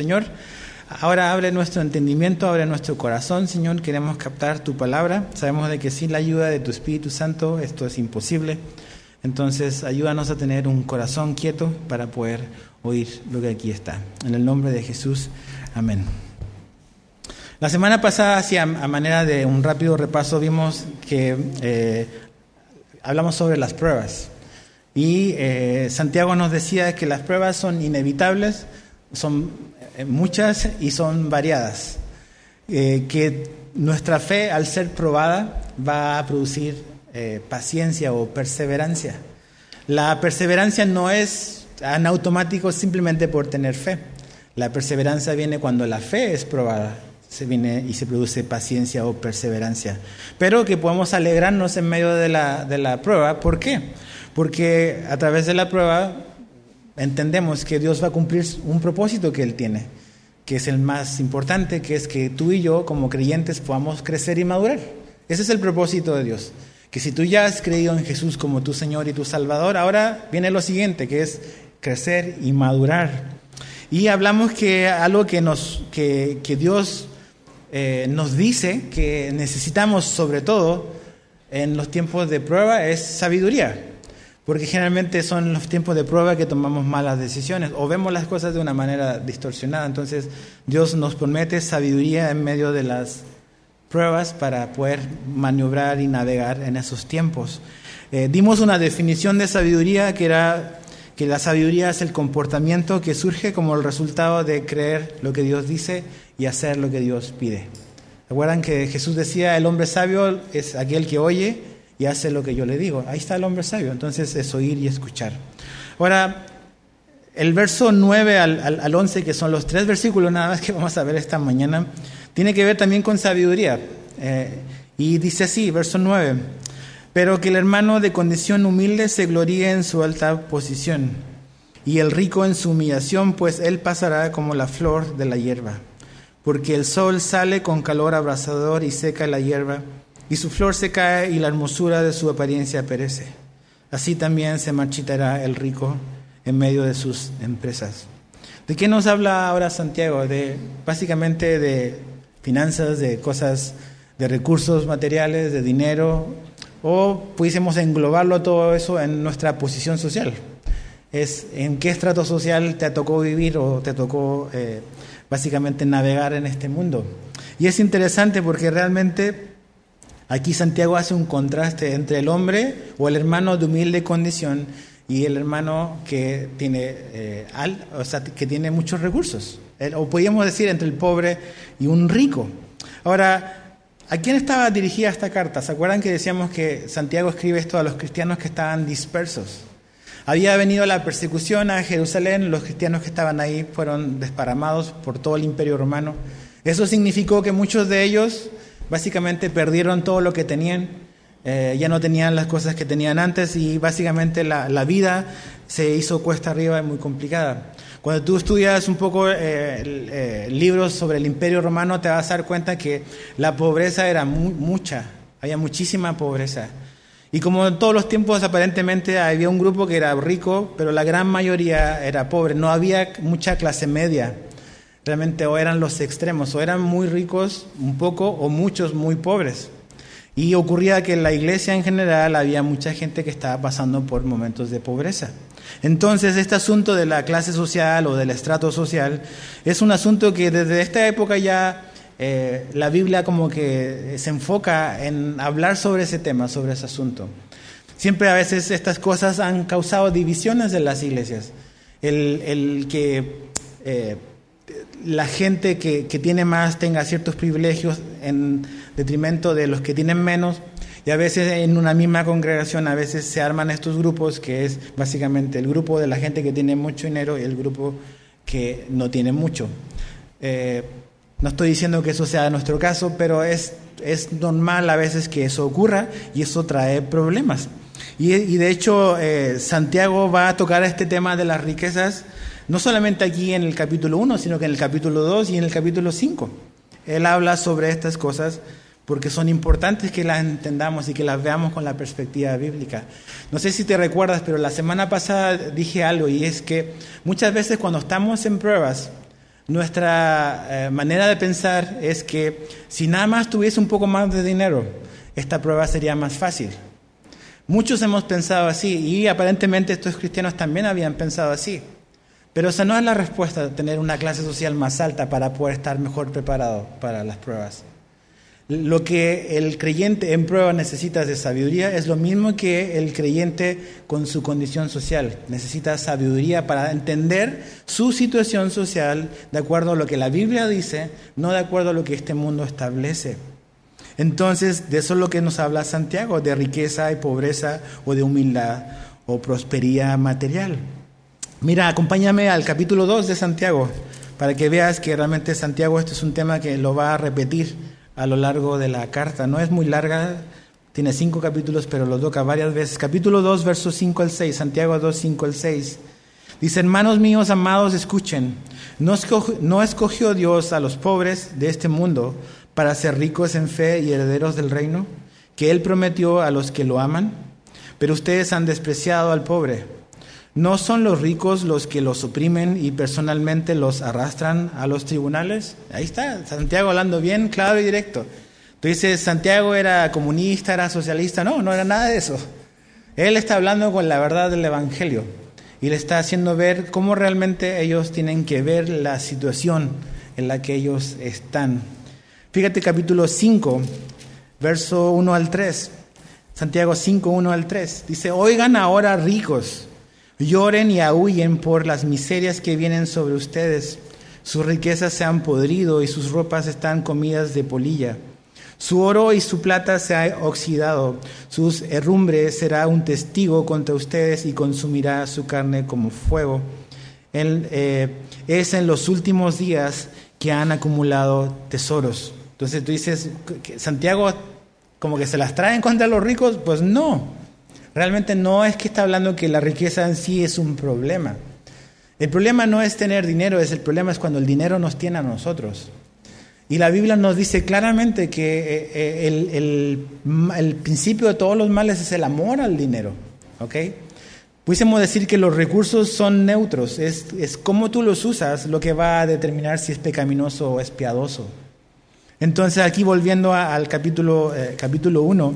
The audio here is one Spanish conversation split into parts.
Señor, ahora abre nuestro entendimiento, abre nuestro corazón, Señor, queremos captar tu palabra. Sabemos de que sin la ayuda de tu Espíritu Santo esto es imposible. Entonces, ayúdanos a tener un corazón quieto para poder oír lo que aquí está. En el nombre de Jesús, amén. La semana pasada, hacia a manera de un rápido repaso, vimos que eh, hablamos sobre las pruebas. Y eh, Santiago nos decía que las pruebas son inevitables, son muchas y son variadas. que nuestra fe, al ser probada, va a producir paciencia o perseverancia. La perseverancia no es en automático simplemente por tener fe. La perseverancia viene cuando la fe es probada se viene y se produce paciencia o perseverancia. Pero que podemos alegrarnos en medio de la, de la prueba. ¿Por qué? Porque a través de la prueba entendemos que Dios va a cumplir un propósito que Él tiene, que es el más importante, que es que tú y yo como creyentes podamos crecer y madurar. Ese es el propósito de Dios. Que si tú ya has creído en Jesús como tu Señor y tu Salvador, ahora viene lo siguiente, que es crecer y madurar. Y hablamos que algo que, nos, que, que Dios eh, nos dice que necesitamos sobre todo en los tiempos de prueba es sabiduría, porque generalmente son los tiempos de prueba que tomamos malas decisiones o vemos las cosas de una manera distorsionada. Entonces Dios nos promete sabiduría en medio de las pruebas para poder maniobrar y navegar en esos tiempos. Eh, dimos una definición de sabiduría que era que la sabiduría es el comportamiento que surge como el resultado de creer lo que Dios dice y hacer lo que Dios pide. ¿Recuerdan que Jesús decía, el hombre sabio es aquel que oye y hace lo que yo le digo? Ahí está el hombre sabio, entonces es oír y escuchar. Ahora, el verso 9 al, al, 11, que son los tres versículos nada más que vamos a ver esta mañana, tiene que ver también con sabiduría. Eh, y dice así, verso 9, pero que el hermano de condición humilde se gloríe en su alta posición, y el rico en su humillación, pues él pasará como la flor de la hierba porque el sol sale con calor abrasador y seca la hierba, y su flor se cae y la hermosura de su apariencia perece. Así también se marchitará el rico en medio de sus empresas. ¿De qué nos habla ahora Santiago? De básicamente de finanzas, de cosas, de recursos materiales, de dinero, o pudiésemos englobarlo todo eso en nuestra posición social. Es en qué estrato social te tocó vivir o te tocó eh, básicamente navegar en este mundo. Y es interesante porque realmente aquí Santiago hace un contraste entre el hombre o el hermano de humilde condición y el hermano que tiene, eh, al, o sea, que tiene muchos recursos. O podríamos decir entre el pobre y un rico. Ahora, ¿a quién estaba dirigida esta carta? ¿Se acuerdan que decíamos que Santiago escribe esto a los cristianos que estaban dispersos? Había venido la persecución a Jerusalén, los cristianos que estaban ahí fueron desparamados por todo el imperio romano. Eso significó que muchos de ellos básicamente perdieron todo lo que tenían, eh, ya no tenían las cosas que tenían antes y básicamente la, vida se hizo cuesta arriba y muy complicada. Cuando tú estudias un poco eh, eh, libros sobre el imperio romano te vas a dar cuenta que la pobreza era mucha, había muchísima pobreza. Y como en todos los tiempos aparentemente había un grupo que era rico, pero la gran mayoría era pobre, no había mucha clase media. Realmente o eran los extremos, o eran muy ricos un poco, o muchos muy pobres. Y ocurría que en la iglesia en general había mucha gente que estaba pasando por momentos de pobreza. Entonces, este asunto de la clase social o del estrato social es un asunto que desde esta época ya eh, la Biblia como que se enfoca en hablar sobre ese tema, sobre ese asunto. Siempre a veces estas cosas han causado divisiones en las iglesias. El, que eh, la gente que, tiene más tenga ciertos privilegios en detrimento de los que tienen menos. Y a veces en una misma congregación, a veces se arman estos grupos, que es básicamente el grupo de la gente que tiene mucho dinero y el grupo que no tiene mucho. Eh, no estoy diciendo que eso sea nuestro caso, pero es, es normal a veces que eso ocurra y eso trae problemas. Y, de hecho, eh, Santiago va a tocar este tema de las riquezas, no solamente aquí en el capítulo 1, sino que en el capítulo 2 y en el capítulo 5. Él habla sobre estas cosas porque son importantes que las entendamos y que las veamos con la perspectiva bíblica. No sé si te recuerdas, pero la semana pasada dije algo y es que muchas veces cuando estamos en pruebas, Nuestra eh, manera de pensar es que si nada más tuviese un poco más de dinero, esta prueba sería más fácil. Muchos hemos pensado así y aparentemente estos cristianos también habían pensado así. Pero esa no es la respuesta, tener una clase social más alta para poder estar mejor preparado para las pruebas. Lo que el creyente en prueba necesita de sabiduría es lo mismo que el creyente con su condición social. Necesita sabiduría para entender su situación social de acuerdo a lo que la Biblia dice, no de acuerdo a lo que este mundo establece. Entonces, de eso es lo que nos habla Santiago, de riqueza y pobreza o de humildad o prosperidad material. Mira, acompáñame al capítulo 2 de Santiago para que veas que realmente Santiago este es un tema que lo va a repetir a lo largo de la carta. No es muy larga, tiene cinco capítulos, pero lo toca varias veces. Capítulo 2, versos 5 al 6, Santiago 2, 5 al 6. Dice, hermanos míos amados, escuchen, no escogió, no escogió Dios a los pobres de este mundo para ser ricos en fe y herederos del reino, que Él prometió a los que lo aman, pero ustedes han despreciado al pobre. ¿No son los ricos los que los oprimen y personalmente los arrastran a los tribunales? Ahí está, Santiago hablando bien claro y directo. Tú dices, Santiago era comunista, era socialista. No, no era nada de eso. Él está hablando con la verdad del Evangelio y le está haciendo ver cómo realmente ellos tienen que ver la situación en la que ellos están. Fíjate capítulo 5, verso 1 al 3. Santiago 5, 1 al 3. Dice, oigan ahora ricos Lloren y aúllen por las miserias que vienen sobre ustedes. Sus riquezas se han podrido y sus ropas están comidas de polilla. Su oro y su plata se ha oxidado. Sus herrumbres será un testigo contra ustedes y consumirá su carne como fuego. Eh, es en los últimos días que han acumulado tesoros. Entonces tú dices, Santiago como que se las traen contra los ricos, pues no. Realmente no es que está hablando que la riqueza en sí es un problema. El problema no es tener dinero, es el problema es cuando el dinero nos tiene a nosotros. Y la Biblia nos dice claramente que eh, eh, el, principio de todos los males es el amor al dinero. ¿ok? Pudiésemos decir que los recursos son neutros, es, es cómo tú los usas lo que va a determinar si es pecaminoso o es piadoso. Entonces aquí volviendo al capítulo, eh, capítulo 1,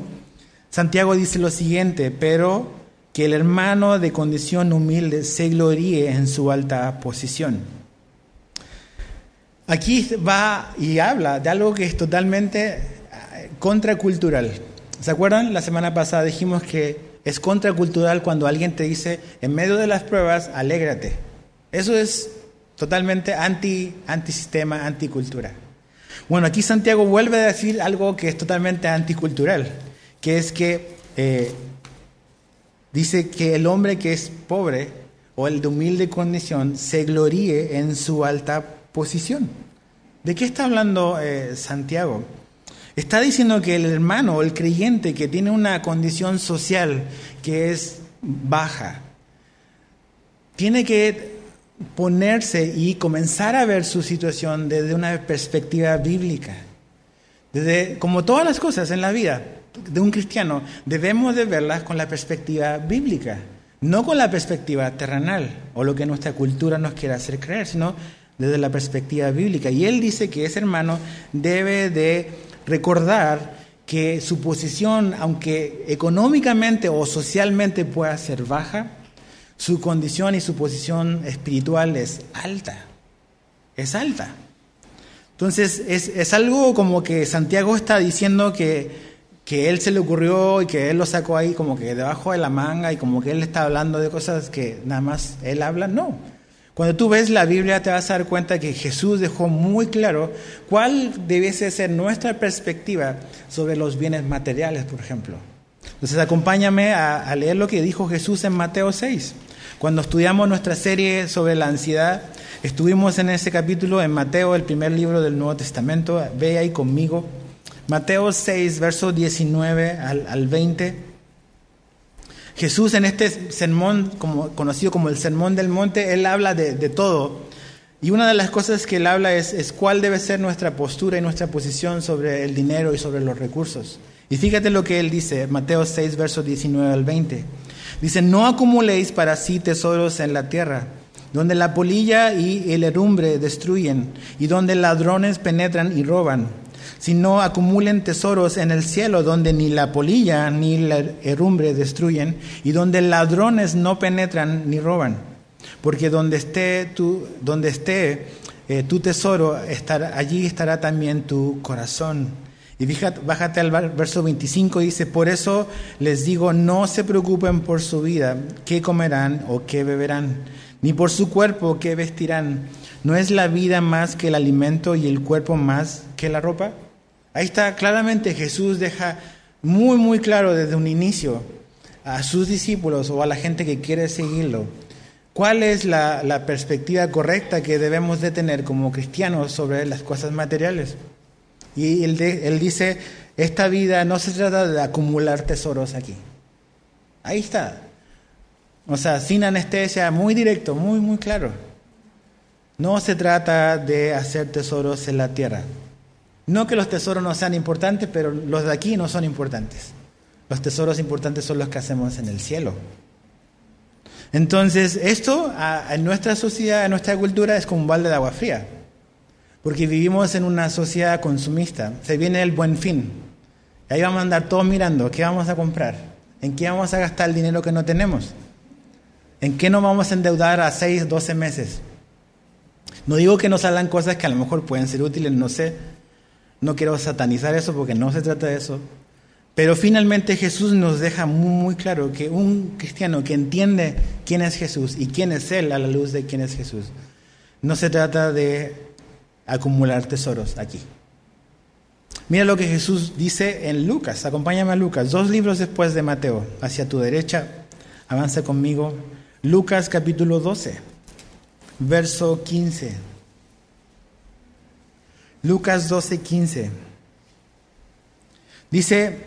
Santiago dice lo siguiente, pero que el hermano de condición humilde se gloríe en su alta posición. Aquí va y habla de algo que es totalmente eh, contracultural. ¿Se acuerdan? La semana pasada dijimos que es contracultural cuando alguien te dice, en medio de las pruebas, alégrate. Eso es totalmente anti, antisistema, anticultura. Bueno, aquí Santiago vuelve a decir algo que es totalmente anticultural que es que eh, dice que el hombre que es pobre o el de humilde condición se gloríe en su alta posición. ¿De qué está hablando eh, Santiago? Está diciendo que el hermano o el creyente que tiene una condición social que es baja, tiene que ponerse y comenzar a ver su situación desde una perspectiva bíblica. Desde, como todas las cosas en la vida, de un cristiano debemos de verlas con la perspectiva bíblica, no con la perspectiva terrenal o lo que nuestra cultura nos quiere hacer creer, sino desde la perspectiva bíblica. Y él dice que ese hermano debe de recordar que su posición, aunque económicamente o socialmente pueda ser baja, su condición y su posición espiritual es alta, es alta. Entonces es, es algo como que Santiago está diciendo que que él se le ocurrió y que él lo sacó ahí como que debajo de la manga y como que él está hablando de cosas que nada más él habla, no. Cuando tú ves la Biblia te vas a dar cuenta que Jesús dejó muy claro cuál debiese ser nuestra perspectiva sobre los bienes materiales, por ejemplo. Entonces acompáñame a, leer lo que dijo Jesús en Mateo 6. Cuando estudiamos nuestra serie sobre la ansiedad, estuvimos en ese capítulo en Mateo, el primer libro del Nuevo Testamento. Ve ahí conmigo. Mateo 6, verso 19 al, 20. Jesús en este sermón, como, conocido como el Sermón del Monte, él habla de, todo. Y una de las cosas que él habla es, cuál debe ser nuestra postura y nuestra posición sobre el dinero y sobre los recursos. Y fíjate lo que él dice, Mateo 6, verso 19 al 20. Dice, no acumuléis para sí tesoros en la tierra donde la polilla y el herrumbre destruyen, y donde ladrones penetran y roban, sino acumulen tesoros en el cielo, donde ni la polilla ni la herrumbre destruyen, y donde ladrones no penetran ni roban. Porque donde esté tu, donde esté, eh, tu tesoro, allí estará también tu corazón. Y bájate al verso 25, dice, por eso les digo, no se preocupen por su vida, qué comerán o qué beberán ni por su cuerpo que vestirán. ¿No es la vida más que el alimento y el cuerpo más que la ropa? Ahí está claramente Jesús deja muy, muy claro desde un inicio a sus discípulos o a la gente que quiere seguirlo. ¿Cuál es la, perspectiva correcta que debemos de tener como cristianos sobre las cosas materiales? Y él, él dice, esta vida no se trata de acumular tesoros aquí. Ahí está. O sea, sin anestesia, muy directo, muy, muy claro. No se trata de hacer tesoros en la tierra. No que los tesoros no sean importantes, pero los de aquí no son importantes. Los tesoros importantes son los que hacemos en el cielo. Entonces, esto en nuestra sociedad, en nuestra cultura, es como un balde de agua fría. Porque vivimos en una sociedad consumista. Se viene el buen fin. ahí vamos a andar todos mirando qué vamos a comprar, en qué vamos a gastar el dinero que no tenemos. ¿En qué nos vamos a endeudar a 6, 12 meses? No digo que nos salgan cosas que a lo mejor pueden ser útiles, no sé. No quiero satanizar eso porque no se trata de eso. Pero finalmente Jesús nos deja muy, claro que un cristiano que entiende quién es Jesús y quién es Él a la luz de quién es Jesús, no se trata de acumular tesoros aquí. Mira lo que Jesús dice en Lucas, acompáñame a Lucas, dos libros después de Mateo, hacia tu derecha, avanza conmigo, Lucas capítulo 12, verso 15. Lucas 12, 15. Dice,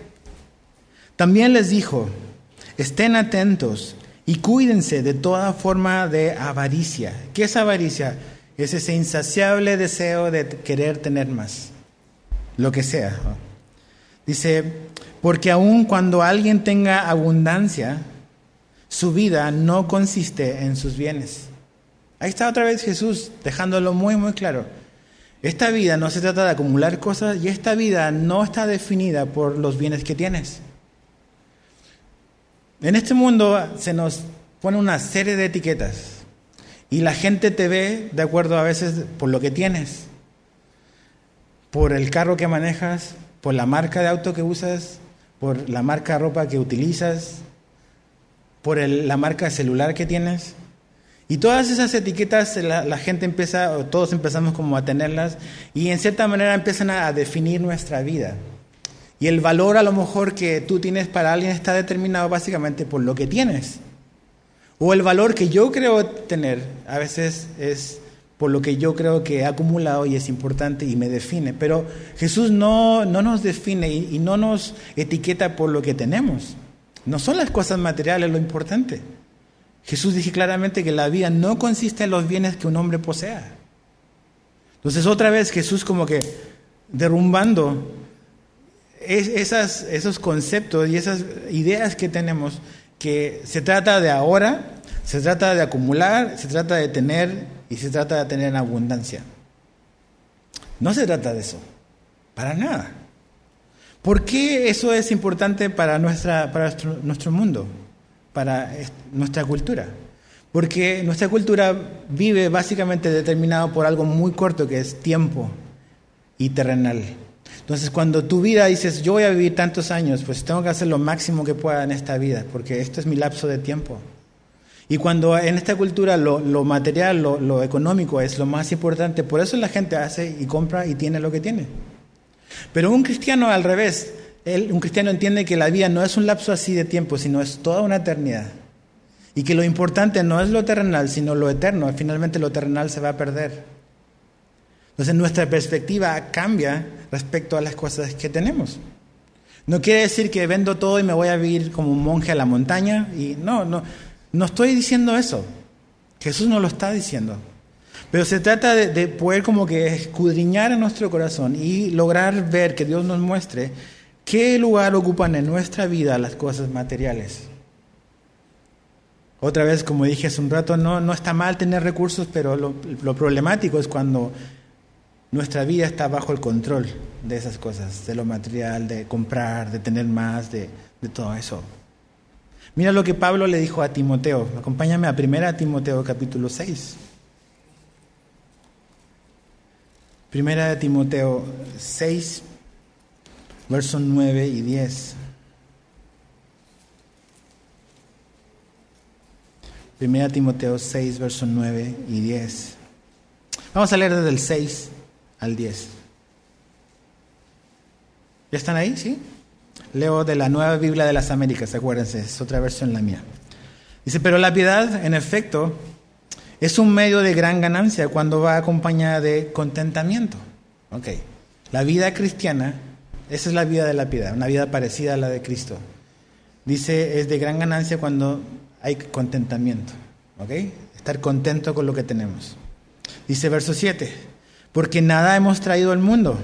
también les dijo, estén atentos y cuídense de toda forma de avaricia. ¿Qué es avaricia? Es ese insaciable deseo de querer tener más, lo que sea. Dice, porque aun cuando alguien tenga abundancia, su vida no consiste en sus bienes. Ahí está otra vez Jesús dejándolo muy, muy claro. Esta vida no se trata de acumular cosas y esta vida no está definida por los bienes que tienes. En este mundo se nos pone una serie de etiquetas y la gente te ve de acuerdo a veces por lo que tienes, por el carro que manejas, por la marca de auto que usas, por la marca de ropa que utilizas, por la marca celular que tienes. Y todas esas etiquetas la, gente empieza, o todos empezamos como a tenerlas, y en cierta manera empiezan a, definir nuestra vida. Y el valor a lo mejor que tú tienes para alguien está determinado básicamente por lo que tienes. O el valor que yo creo tener a veces es por lo que yo creo que he acumulado y es importante y me define. Pero Jesús no, no nos define y no nos etiqueta por lo que tenemos. No son las cosas materiales lo importante. Jesús dice claramente que la vida no consiste en los bienes que un hombre posea. Entonces otra vez Jesús como que derrumbando esos conceptos y esas ideas que tenemos, que se trata de ahora, se trata de acumular, se trata de tener y se trata de tener en abundancia. No se trata de eso, para nada. ¿Por qué eso es importante para, nuestra, para nuestro, mundo, para nuestra cultura? Porque nuestra cultura vive básicamente determinado por algo muy corto que es tiempo y terrenal. Entonces, cuando tu vida dices, yo voy a vivir tantos años, pues tengo que hacer lo máximo que pueda en esta vida, porque esto es mi lapso de tiempo. Y cuando en esta cultura lo, material, lo, económico es lo más importante, por eso la gente hace y compra y tiene lo que tiene. Pero un cristiano al revés, un cristiano entiende que la vida no es un lapso así de tiempo, sino es toda una eternidad. Y que lo importante no es lo terrenal, sino lo eterno. Finalmente lo terrenal se va a perder. Entonces nuestra perspectiva cambia respecto a las cosas que tenemos. No quiere decir que vendo todo y me voy a vivir como un monje a la montaña. Y no, no, no estoy diciendo eso. Jesús no lo está diciendo. Pero se trata de, poder como que escudriñar en nuestro corazón y lograr ver que Dios nos muestre qué lugar ocupan en nuestra vida las cosas materiales. Otra vez, como dije hace un rato, no, no está mal tener recursos, pero lo, problemático es cuando nuestra vida está bajo el control de esas cosas, de lo material, de comprar, de tener más, de, de todo eso. Mira lo que Pablo le dijo a Timoteo. Acompáñame a 1 Timoteo capítulo 6. Primera de Timoteo 6, versos 9 y 10. Primera Timoteo 6, versos 9 y 10. Vamos a leer desde el 6 al 10. ¿Ya están ahí? ¿Sí? Leo de la Nueva Biblia de las Américas, acuérdense, es otra versión la mía. Dice, pero la piedad, en efecto, es un medio de gran ganancia cuando va acompañada de contentamiento. Ok, la vida cristiana, esa es la vida de la piedad, una vida parecida a la de Cristo. Dice, es de gran ganancia cuando hay contentamiento. Ok, estar contento con lo que tenemos. Dice verso 7, porque nada hemos traído al mundo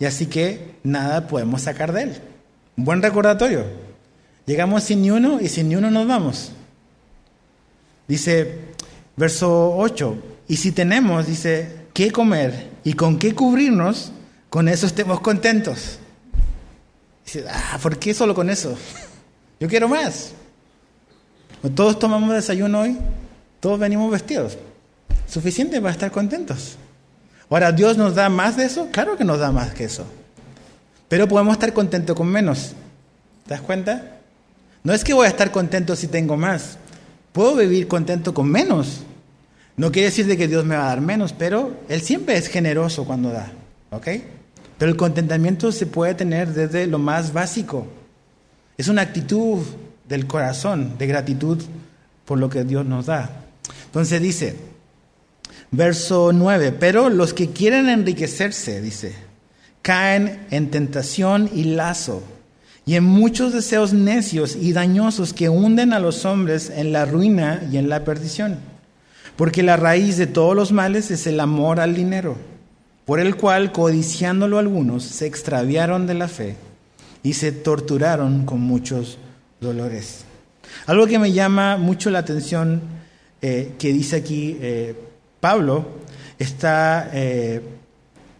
y así que nada podemos sacar de él. Buen recordatorio. Llegamos sin ni uno y sin ni uno nos vamos. Dice, verso 8, y si tenemos, dice, qué comer y con qué cubrirnos, con eso estemos contentos. Dice, ah, ¿por qué solo con eso? Yo quiero más. Todos tomamos desayuno hoy, todos venimos vestidos. Suficiente para estar contentos. Ahora, ¿Dios nos da más de eso? Claro que nos da más que eso. Pero podemos estar contentos con menos. ¿Te das cuenta? No es que voy a estar contento si tengo más. Puedo vivir contento con menos. No quiere decir de que Dios me va a dar menos, pero Él siempre es generoso cuando da. ¿Ok? Pero el contentamiento se puede tener desde lo más básico. Es una actitud del corazón de gratitud por lo que Dios nos da. Entonces dice, verso 9, pero los que quieren enriquecerse, dice, caen en tentación y lazo y en muchos deseos necios y dañosos que hunden a los hombres en la ruina y en la perdición. Porque la raíz de todos los males es el amor al dinero, por el cual, codiciándolo algunos, se extraviaron de la fe y se torturaron con muchos dolores. Algo que me llama mucho la atención eh, que dice aquí eh, Pablo está eh,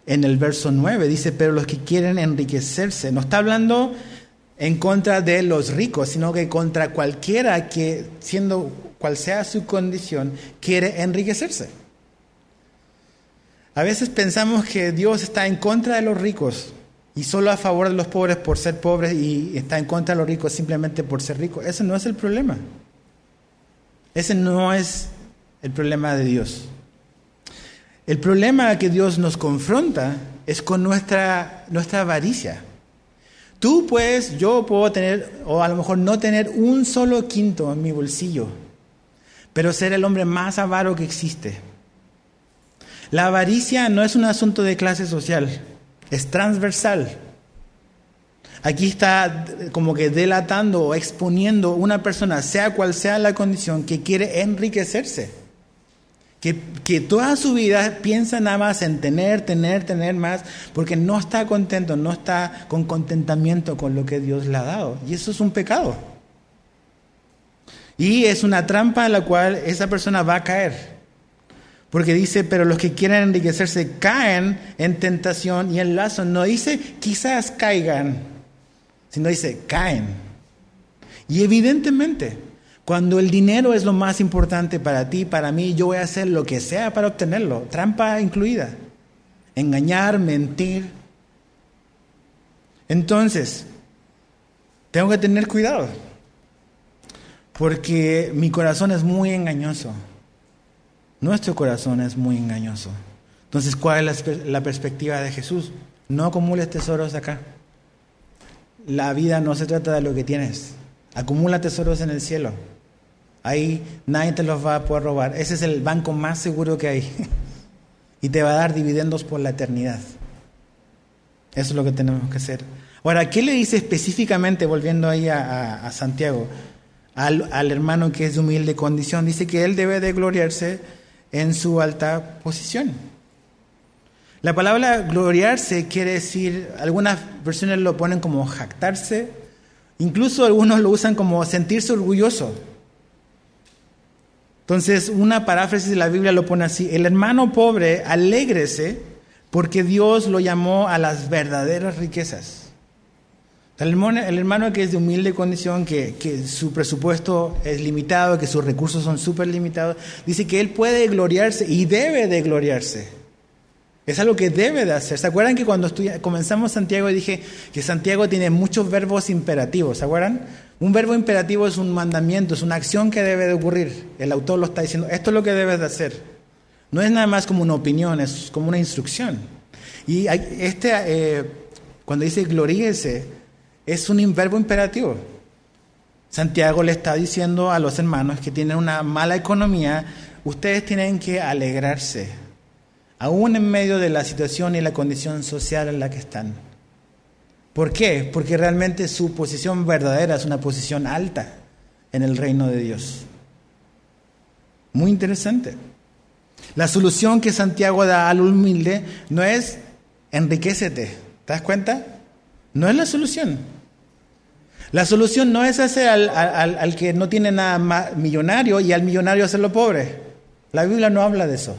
en el verso 9, dice, pero los que quieren enriquecerse, no está hablando en contra de los ricos, sino que contra cualquiera que, siendo cual sea su condición, quiere enriquecerse. A veces pensamos que Dios está en contra de los ricos y solo a favor de los pobres por ser pobres y está en contra de los ricos simplemente por ser ricos. Ese no es el problema. Ese no es el problema de Dios. El problema que Dios nos confronta es con nuestra, nuestra avaricia. Tú puedes, yo puedo tener, o a lo mejor no tener un solo quinto en mi bolsillo, pero ser el hombre más avaro que existe. La avaricia no es un asunto de clase social, es transversal. Aquí está como que delatando o exponiendo una persona, sea cual sea la condición, que quiere enriquecerse. Que, toda su vida piensa nada más en tener, tener, tener más, porque no está contento, no está con contentamiento con lo que Dios le ha dado. Y eso es un pecado. Y es una trampa en la cual esa persona va a caer. Porque dice, pero los que quieren enriquecerse caen en tentación y en lazo. No dice quizás caigan, sino dice caen. Y evidentemente, cuando el dinero es lo más importante para ti, para mí, yo voy a hacer lo que sea para obtenerlo, trampa incluida. Engañar, mentir. Entonces, tengo que tener cuidado, porque mi corazón es muy engañoso. Nuestro corazón es muy engañoso. Entonces, ¿cuál es la, perspectiva de Jesús? No acumules tesoros acá. La vida no se trata de lo que tienes. Acumula tesoros en el cielo. Ahí nadie te los va a poder robar. Ese es el banco más seguro que hay. y te va a dar dividendos por la eternidad. Eso es lo que tenemos que hacer. Ahora, ¿qué le dice específicamente, volviendo ahí a, Santiago, al, al, hermano que es de humilde condición? Dice que él debe de gloriarse en su alta posición. La palabra gloriarse quiere decir, algunas versiones lo ponen como jactarse, incluso algunos lo usan como sentirse orgulloso. Entonces, una paráfrasis de la Biblia lo pone así, el hermano pobre, alégrese porque Dios lo llamó a las verdaderas riquezas. El hermano, que es de humilde condición, que, que, su presupuesto es limitado, que sus recursos son súper limitados, dice que él puede gloriarse y debe de gloriarse. Es algo que debe de hacer. ¿Se acuerdan que cuando comenzamos Santiago dije que Santiago tiene muchos verbos imperativos? ¿Se acuerdan? Un verbo imperativo es un mandamiento, es una acción que debe de ocurrir. El autor lo está diciendo, esto es lo que debes de hacer. No es nada más como una opinión, es como una instrucción. Y este, eh, cuando dice gloríese, es un verbo imperativo. Santiago le está diciendo a los hermanos que tienen una mala economía, ustedes tienen que alegrarse, aún en medio de la situación y la condición social en la que están. ¿Por qué? Porque realmente su posición verdadera es una posición alta en el reino de Dios. Muy interesante. La solución que Santiago da al humilde no es enriquecete. ¿Te das cuenta? No es la solución. La solución no es hacer al, que no tiene nada más millonario y al millonario hacerlo pobre. La Biblia no habla de eso.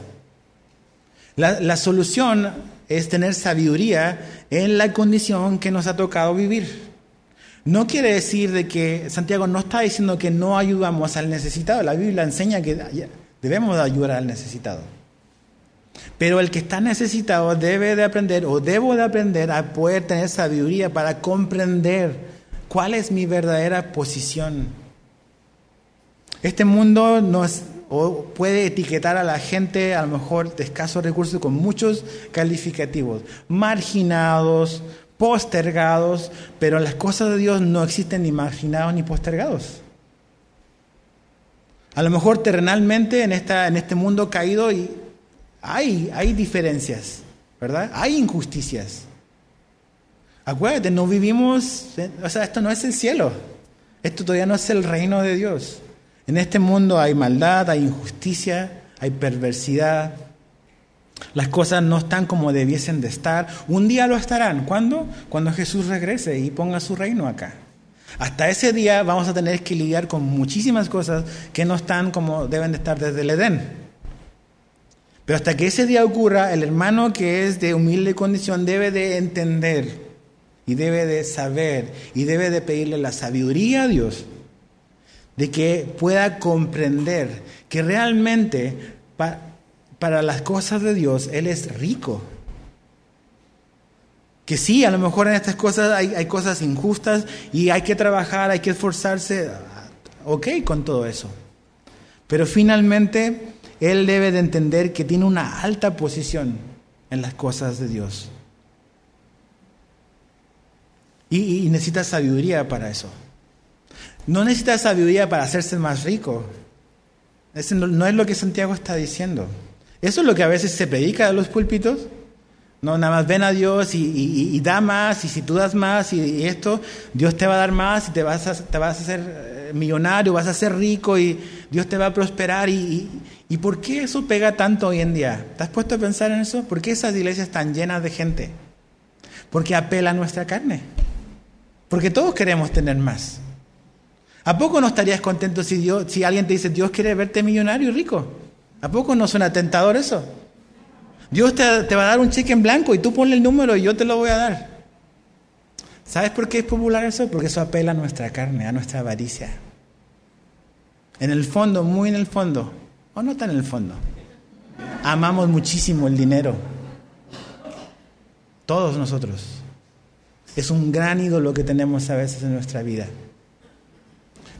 La, la solución es tener sabiduría en la condición que nos ha tocado vivir. No quiere decir de que Santiago no está diciendo que no ayudamos al necesitado. La Biblia enseña que debemos ayudar al necesitado. Pero el que está necesitado debe de aprender o debo de aprender a poder tener sabiduría para comprender ¿Cuál es mi verdadera posición? Este mundo nos puede etiquetar a la gente, a lo mejor de escasos recursos, con muchos calificativos, marginados, postergados, pero las cosas de Dios no existen ni marginados ni postergados. A lo mejor terrenalmente en, esta, en este mundo caído y hay, hay diferencias, ¿verdad? Hay injusticias. Acuérdate, no vivimos, o sea, esto no es el cielo. Esto todavía no es el reino de Dios. En este mundo hay maldad, hay injusticia, hay perversidad. Las cosas no están como debiesen de estar. Un día lo estarán. ¿Cuándo? Cuando Jesús regrese y ponga su reino acá. Hasta ese día vamos a tener que lidiar con muchísimas cosas que no están como deben de estar desde el Edén. Pero hasta que ese día ocurra, el hermano que es de humilde condición debe de entender y debe de saber y debe de pedirle la sabiduría a Dios de que pueda comprender que realmente para las cosas de Dios Él es rico. Que sí, a lo mejor en estas cosas hay, hay cosas injustas y hay que trabajar, hay que esforzarse, ok con todo eso. Pero finalmente Él debe de entender que tiene una alta posición en las cosas de Dios. Y, necesitas sabiduría para eso. No necesitas sabiduría para hacerse más rico. Eso no, es lo que Santiago está diciendo. Eso es lo que a veces se predica a los púlpitos. No, nada más ven a Dios y, da más, y si tú das más y, esto, Dios te va a dar más y te vas a, te vas a hacer eh, millonario, vas a ser rico y Dios te va a prosperar. Y, ¿Y por qué eso pega tanto hoy en día? ¿Te has puesto a pensar en eso? ¿Por qué esas iglesias están llenas de gente? Porque apela a nuestra carne. Porque todos queremos tener más. ¿A poco no estarías contento si, Dios, si alguien te dice, Dios quiere verte millonario y rico? ¿A poco no suena tentador eso? Dios te, te va a dar un cheque en blanco y tú ponle el número y yo te lo voy a dar. ¿Sabes por qué es popular eso? Porque eso apela a nuestra carne, a nuestra avaricia. En el fondo, muy en el fondo, o no tan en el fondo, amamos muchísimo el dinero. Todos nosotros. Es un gran ídolo que tenemos a veces en nuestra vida.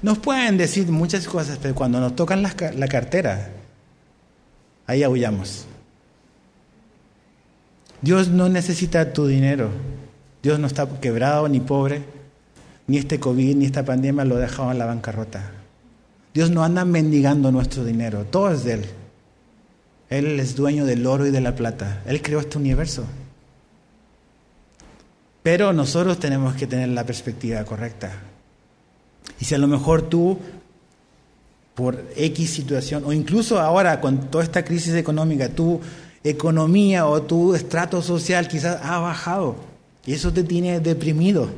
Nos pueden decir muchas cosas, pero cuando nos tocan la, cartera, ahí aullamos. Dios no necesita tu dinero. Dios no está quebrado ni pobre. Ni este COVID, ni esta pandemia lo ha dejado en la bancarrota. Dios no anda mendigando nuestro dinero. Todo es de Él. Él es dueño del oro y de la plata. Él creó este universo. Pero nosotros tenemos que tener la perspectiva correcta. Y si a lo mejor tú, por X situación, o incluso ahora con toda esta crisis económica, tu economía o tu estrato social quizás ha bajado, y eso te tiene deprimido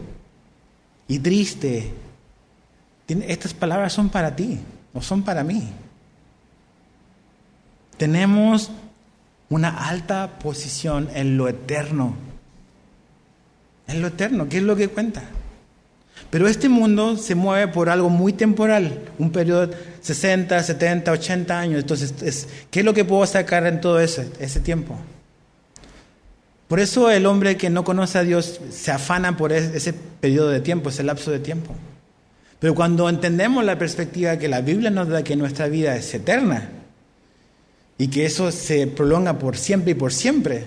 y triste, estas palabras son para ti, no son para mí. tenemos una alta posición en lo eterno. En lo eterno, ¿qué es lo que cuenta? Pero este mundo se mueve por algo muy temporal, un periodo de 60, 70, 80 años. Entonces, ¿qué es lo que puedo sacar en todo ese, ese tiempo? Por eso el hombre que no conoce a Dios se afana por ese periodo de tiempo, ese lapso de tiempo. Pero cuando entendemos la perspectiva que la Biblia nos da que nuestra vida es eterna y que eso se prolonga por siempre y por siempre,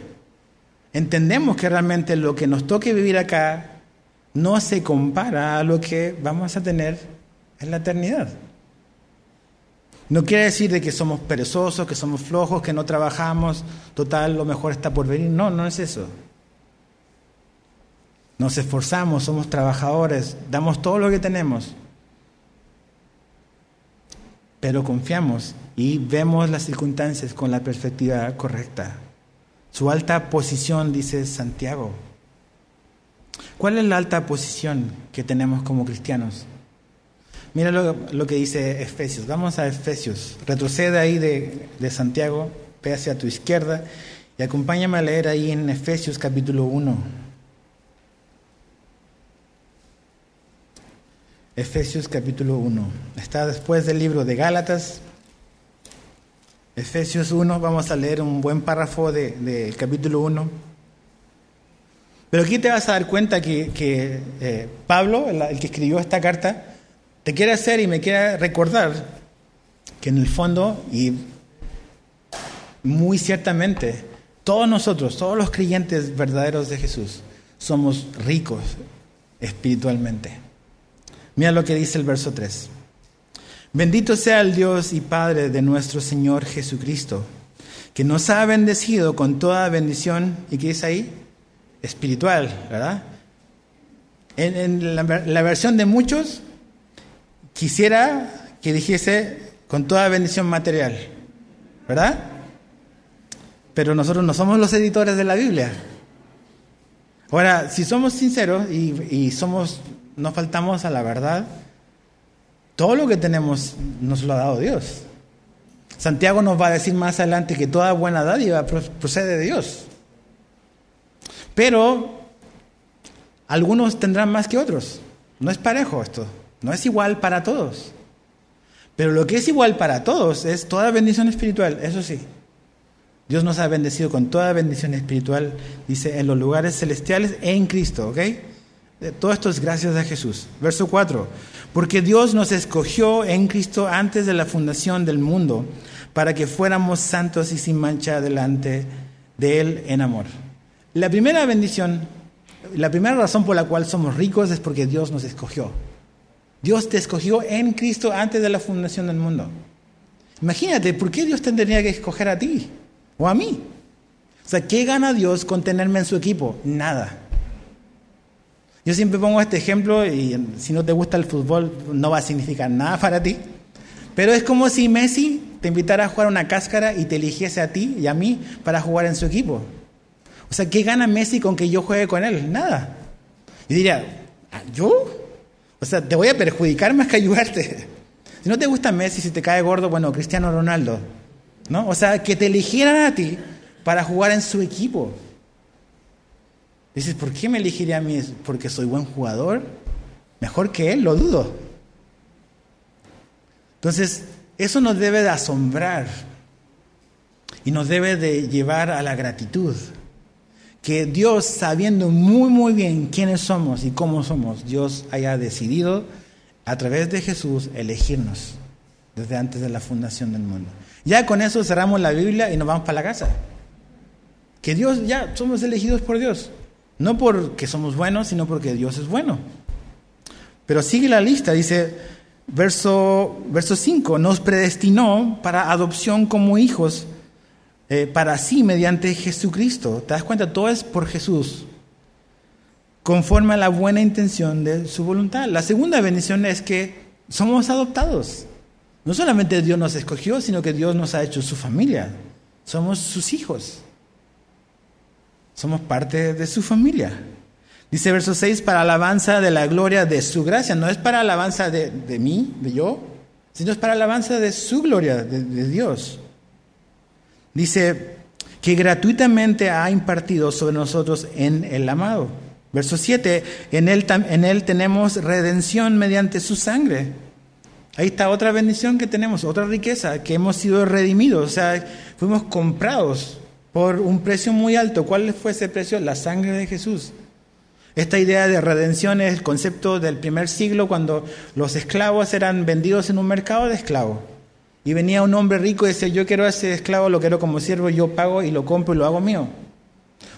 entendemos que realmente lo que nos toque vivir acá no se compara a lo que vamos a tener en la eternidad. No quiere decir de que somos perezosos, que somos flojos, que no trabajamos, total, lo mejor está por venir. No, no es eso. Nos esforzamos, somos trabajadores, damos todo lo que tenemos. Pero confiamos y vemos las circunstancias con la perspectiva correcta. Su alta posición, dice Santiago. ¿Cuál es la alta posición que tenemos como cristianos? Mira lo, que dice Efesios. Vamos a Efesios. Retrocede ahí de, de Santiago, ve hacia tu izquierda y acompáñame a leer ahí en Efesios capítulo 1. Efesios capítulo 1. Está después del libro de Gálatas. Efesios 1, vamos a leer un buen párrafo del de, capítulo 1. Pero aquí te vas a dar cuenta que, eh, Pablo, el que escribió esta carta, te quiere hacer y me quiere recordar que en el fondo, y muy ciertamente, todos nosotros, todos los creyentes verdaderos de Jesús, somos ricos espiritualmente. Mira lo que dice el verso 3. Bendito sea el Dios y Padre de nuestro Señor Jesucristo, que nos ha bendecido con toda bendición, ¿y qué dice ahí? Espiritual, ¿verdad? En, la versión de muchos, quisiera que dijese con toda bendición material, ¿verdad? Pero nosotros no somos los editores de la Biblia. Ahora, si somos sinceros y, somos, no faltamos a la verdad, todo lo que tenemos nos lo ha dado Dios. Santiago nos va a decir más adelante que toda buena dádiva procede de Dios. Pero algunos tendrán más que otros. No es parejo esto. No es igual para todos. Pero lo que es igual para todos es toda bendición espiritual, eso sí. Dios nos ha bendecido con toda bendición espiritual, dice, en los lugares celestiales en Cristo, ¿ok? Todo esto es gracias a Jesús. Verso 4. Porque Dios nos escogió en Cristo antes de la fundación del mundo para que fuéramos santos y sin mancha delante de Él en amor. La primera bendición, la primera razón por la cual somos ricos es porque Dios nos escogió. Dios te escogió en Cristo antes de la fundación del mundo. Imagínate, ¿por qué Dios tendría que escoger a ti o a mí? O sea, ¿qué gana Dios con tenerme en su equipo? Nada. Yo siempre pongo este ejemplo y si no te gusta el fútbol no va a significar nada para ti. Pero es como si Messi te invitara a jugar una cáscara y te eligiese a ti y a mí para jugar en su equipo. O sea, ¿qué gana Messi con que yo juegue con él? Nada. Y diría, ¿Ah, ¿yo? O sea, te voy a perjudicar más que ayudarte. Si no te gusta Messi, si te cae gordo, bueno, Cristiano Ronaldo. ¿No? O sea, que te eligieran a ti para jugar en su equipo. Dices, ¿por qué me elegiría a mí? ¿Porque soy buen jugador? Mejor que él, lo dudo. Entonces, eso nos debe de asombrar y nos debe de llevar a la gratitud que Dios, sabiendo muy, muy bien quiénes somos y cómo somos, Dios haya decidido a través de Jesús elegirnos desde antes de la fundación del mundo. Ya con eso cerramos la Biblia y nos vamos para la casa. Que Dios, ya somos elegidos por Dios. No porque somos buenos, sino porque Dios es bueno. Pero sigue la lista, dice verso, verso 5, nos predestinó para adopción como hijos eh, para sí mediante Jesucristo. ¿Te das cuenta? Todo es por Jesús, conforme a la buena intención de su voluntad. La segunda bendición es que somos adoptados. No solamente Dios nos escogió, sino que Dios nos ha hecho su familia. Somos sus hijos. Somos parte de su familia. Dice verso 6, para alabanza de la gloria de su gracia. No es para alabanza de, mí, de yo, sino es para alabanza de su gloria, de Dios. Dice que gratuitamente ha impartido sobre nosotros en el amado. Verso 7, en él, en él tenemos redención mediante su sangre. Ahí está otra bendición que tenemos, otra riqueza, que hemos sido redimidos, o sea, fuimos comprados por un precio muy alto. ¿Cuál fue ese precio? La sangre de Jesús. Esta idea de redención es el concepto del primer siglo cuando los esclavos eran vendidos en un mercado de esclavos. Y venía un hombre rico y decía, yo quiero a ese esclavo, lo quiero como siervo, yo pago y lo compro y lo hago mío.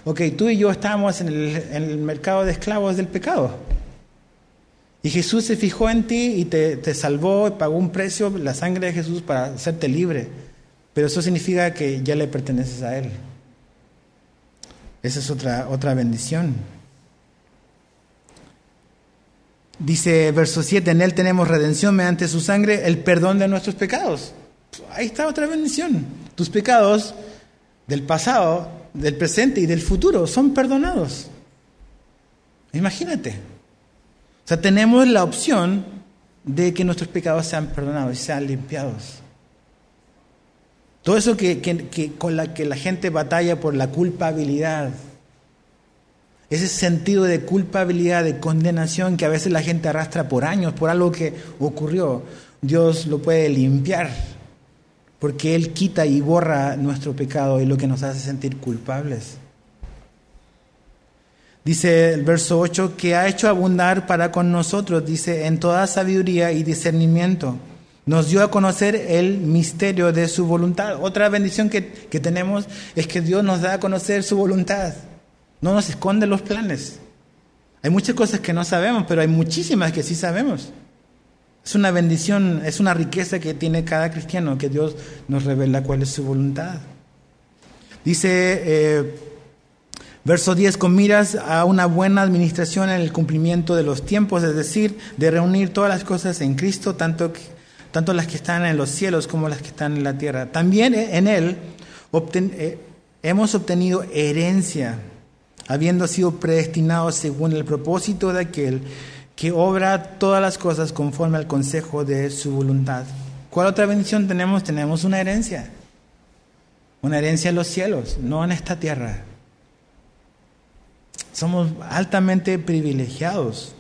Ok, tú y yo estábamos en el, mercado de esclavos del pecado. Y Jesús se fijó en ti y te, te salvó, pagó un precio, la sangre de Jesús para hacerte libre. Pero eso significa que ya le perteneces a Él. Esa es otra, otra bendición. Dice verso 7, en Él tenemos redención mediante su sangre, el perdón de nuestros pecados. Ahí está otra bendición. Tus pecados del pasado, del presente y del futuro son perdonados. Imagínate. O sea, tenemos la opción de que nuestros pecados sean perdonados y sean limpiados. Todo eso que, con la que la gente batalla por la culpabilidad, ese sentido de culpabilidad, de condenación que a veces la gente arrastra por años, por algo que ocurrió, Dios lo puede limpiar, porque Él quita y borra nuestro pecado y lo que nos hace sentir culpables. Dice el verso 8, que ha hecho abundar para con nosotros, dice, en toda sabiduría y discernimiento. Nos dio a conocer el misterio de su voluntad. Otra bendición que, que tenemos es que Dios nos da a conocer su voluntad. No nos esconde los planes. Hay muchas cosas que no sabemos, pero hay muchísimas que sí sabemos. Es una bendición, es una riqueza que tiene cada cristiano, que Dios nos revela cuál es su voluntad. Dice eh, verso 10, con miras a una buena administración en el cumplimiento de los tiempos, es decir, de reunir todas las cosas en Cristo, tanto, tanto las que están en los cielos como las que están en la tierra. También en Él eh, hemos obtenido herencia habiendo sido predestinados según el propósito de aquel que obra todas las cosas conforme al consejo de su voluntad. ¿Cuál otra bendición tenemos? Tenemos una herencia. Una herencia en los cielos, no en esta tierra. Somos altamente privilegiados.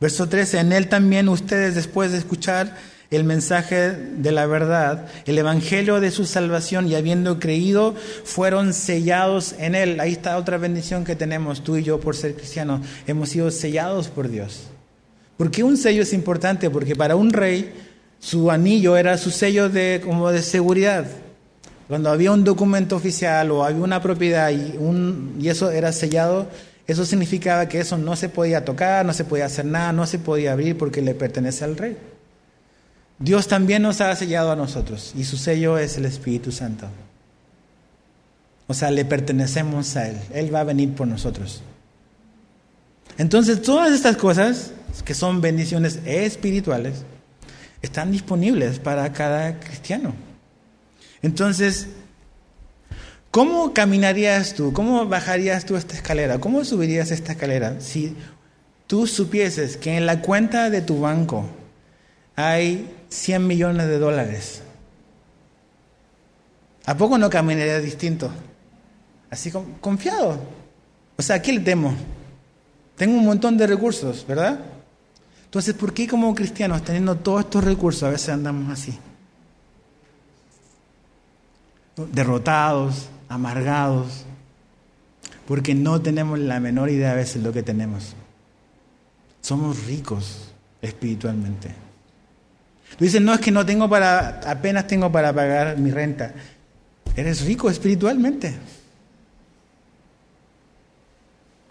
Verso 13, en él también ustedes después de escuchar el mensaje de la verdad, el evangelio de su salvación y habiendo creído, fueron sellados en él. Ahí está otra bendición que tenemos tú y yo por ser cristianos. Hemos sido sellados por Dios. ¿Por qué un sello es importante? Porque para un rey su anillo era su sello de, como de seguridad. Cuando había un documento oficial o había una propiedad y, un, y eso era sellado, eso significaba que eso no se podía tocar, no se podía hacer nada, no se podía abrir porque le pertenece al rey. Dios también nos ha sellado a nosotros y su sello es el Espíritu Santo. O sea, le pertenecemos a Él. Él va a venir por nosotros. Entonces, todas estas cosas, que son bendiciones espirituales, están disponibles para cada cristiano. Entonces, ¿cómo caminarías tú? ¿Cómo bajarías tú esta escalera? ¿Cómo subirías esta escalera si tú supieses que en la cuenta de tu banco hay 100 millones de dólares. ¿A poco no caminaría distinto? Así confiado. O sea, ¿a qué le temo? Tengo un montón de recursos, ¿verdad? Entonces, ¿por qué como cristianos, teniendo todos estos recursos, a veces andamos así? Derrotados, amargados, porque no tenemos la menor idea a veces de lo que tenemos. Somos ricos espiritualmente. Tú no es que no tengo para, apenas tengo para pagar mi renta. Eres rico espiritualmente.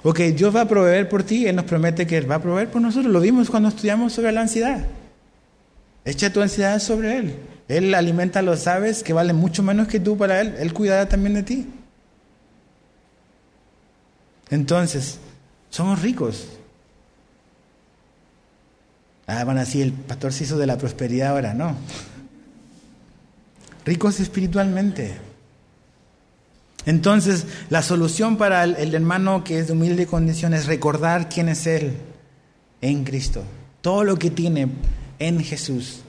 Porque Dios va a proveer por ti, Él nos promete que Él va a proveer por nosotros. Lo vimos cuando estudiamos sobre la ansiedad. Echa tu ansiedad sobre Él. Él alimenta a los aves que valen mucho menos que tú para Él. Él cuidará también de ti. Entonces, somos ricos. Ah, van así, el pastor se hizo de la prosperidad ahora, no. Ricos espiritualmente. Entonces, la solución para el, hermano que es de humilde condición es recordar quién es Él en Cristo. Todo lo que tiene en Jesús.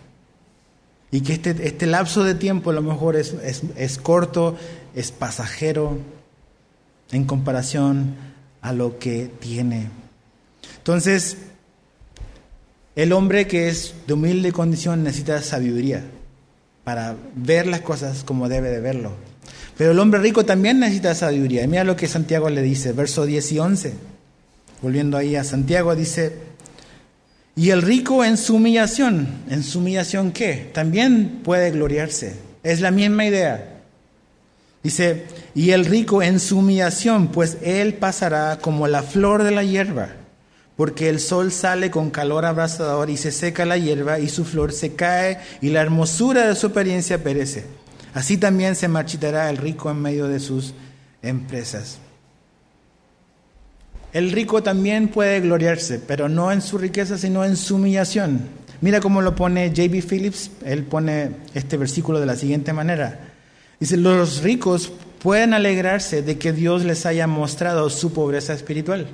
Y que este, este lapso de tiempo a lo mejor es, es, corto, es pasajero en comparación a lo que tiene. Entonces, el hombre que es de humilde condición necesita sabiduría para ver las cosas como debe de verlo. Pero el hombre rico también necesita sabiduría. Y mira lo que Santiago le dice, verso 10 y 11. Volviendo ahí a Santiago, dice, y el rico en su humillación, ¿en su humillación qué? También puede gloriarse. Es la misma idea. Dice, y el rico en su humillación, pues él pasará como la flor de la hierba porque el sol sale con calor abrasador y se seca la hierba y su flor se cae y la hermosura de su apariencia perece. Así también se marchitará el rico en medio de sus empresas. El rico también puede gloriarse, pero no en su riqueza, sino en su humillación. Mira cómo lo pone J.B. Phillips, él pone este versículo de la siguiente manera. Dice, los ricos pueden alegrarse de que Dios les haya mostrado su pobreza espiritual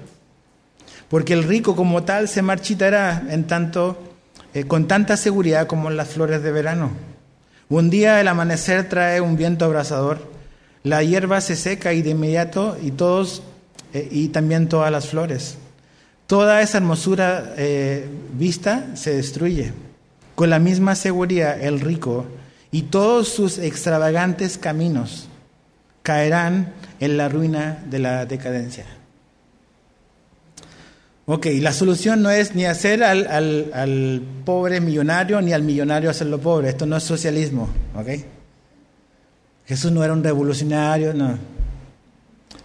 porque el rico como tal se marchitará en tanto, eh, con tanta seguridad como las flores de verano. Un día el amanecer trae un viento abrasador, la hierba se seca y de inmediato y todos eh, y también todas las flores. Toda esa hermosura eh, vista se destruye. Con la misma seguridad el rico y todos sus extravagantes caminos caerán en la ruina de la decadencia. Ok, la solución no es ni hacer al, al, pobre millonario ni al millonario hacerlo pobre. Esto no es socialismo. Ok. Jesús no era un revolucionario, no.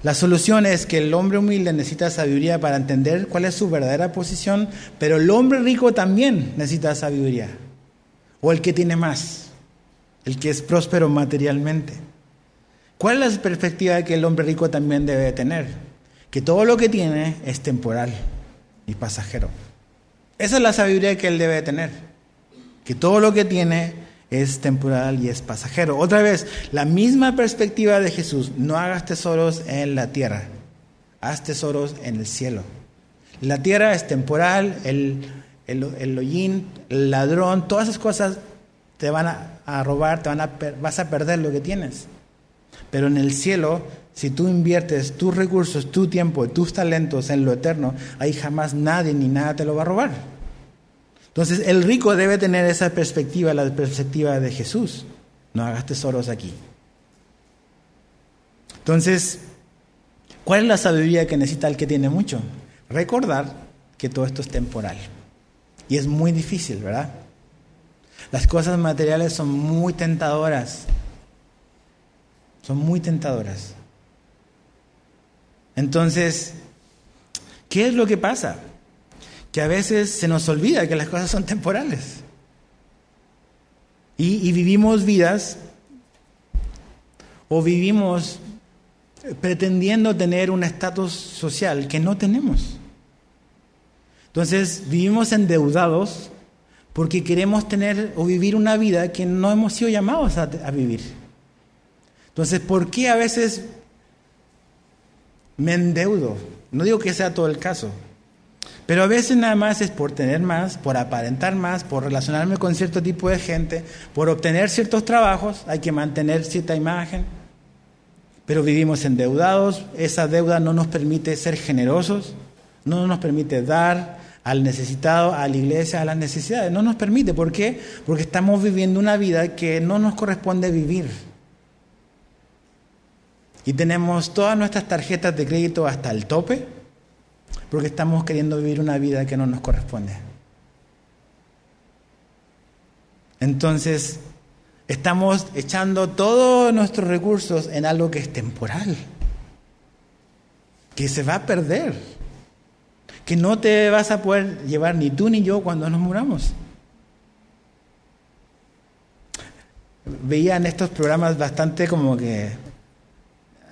La solución es que el hombre humilde necesita sabiduría para entender cuál es su verdadera posición, pero el hombre rico también necesita sabiduría. O el que tiene más, el que es próspero materialmente. ¿Cuál es la perspectiva que el hombre rico también debe tener? Que todo lo que tiene es temporal y pasajero. Esa es la sabiduría que él debe tener, que todo lo que tiene es temporal y es pasajero. Otra vez, la misma perspectiva de Jesús, no hagas tesoros en la tierra, haz tesoros en el cielo. La tierra es temporal, el, el, el hollín, el ladrón, todas esas cosas te van a, a robar, te van a, vas a perder lo que tienes. Pero en el cielo si tú inviertes tus recursos, tu tiempo, tus talentos en lo eterno, ahí jamás nadie ni nada te lo va a robar. Entonces el rico debe tener esa perspectiva, la perspectiva de Jesús. No hagas tesoros aquí. Entonces, ¿cuál es la sabiduría que necesita el que tiene mucho? Recordar que todo esto es temporal. Y es muy difícil, ¿verdad? Las cosas materiales son muy tentadoras. Son muy tentadoras. Entonces, ¿qué es lo que pasa? Que a veces se nos olvida que las cosas son temporales. Y, vivimos vidas o vivimos pretendiendo tener un estatus social que no tenemos. Entonces vivimos endeudados porque queremos tener o vivir una vida que no hemos sido llamados a, vivir. Entonces, ¿por qué a veces me endeudo. No digo que sea todo el caso, pero a veces nada más es por tener más, por aparentar más, por relacionarme con cierto tipo de gente, por obtener ciertos trabajos, hay que mantener cierta imagen. Pero vivimos endeudados, esa deuda no nos permite ser generosos, no nos permite dar al necesitado, a la iglesia, a las necesidades, no nos permite. ¿Por qué? Porque estamos viviendo una vida que no nos corresponde vivir. Y tenemos todas nuestras tarjetas de crédito hasta el tope porque estamos queriendo vivir una vida que no nos corresponde. Entonces, estamos echando todos nuestros recursos en algo que es temporal, que se va a perder, que no te vas a poder llevar ni tú ni yo cuando nos muramos. Veía en estos programas bastante como que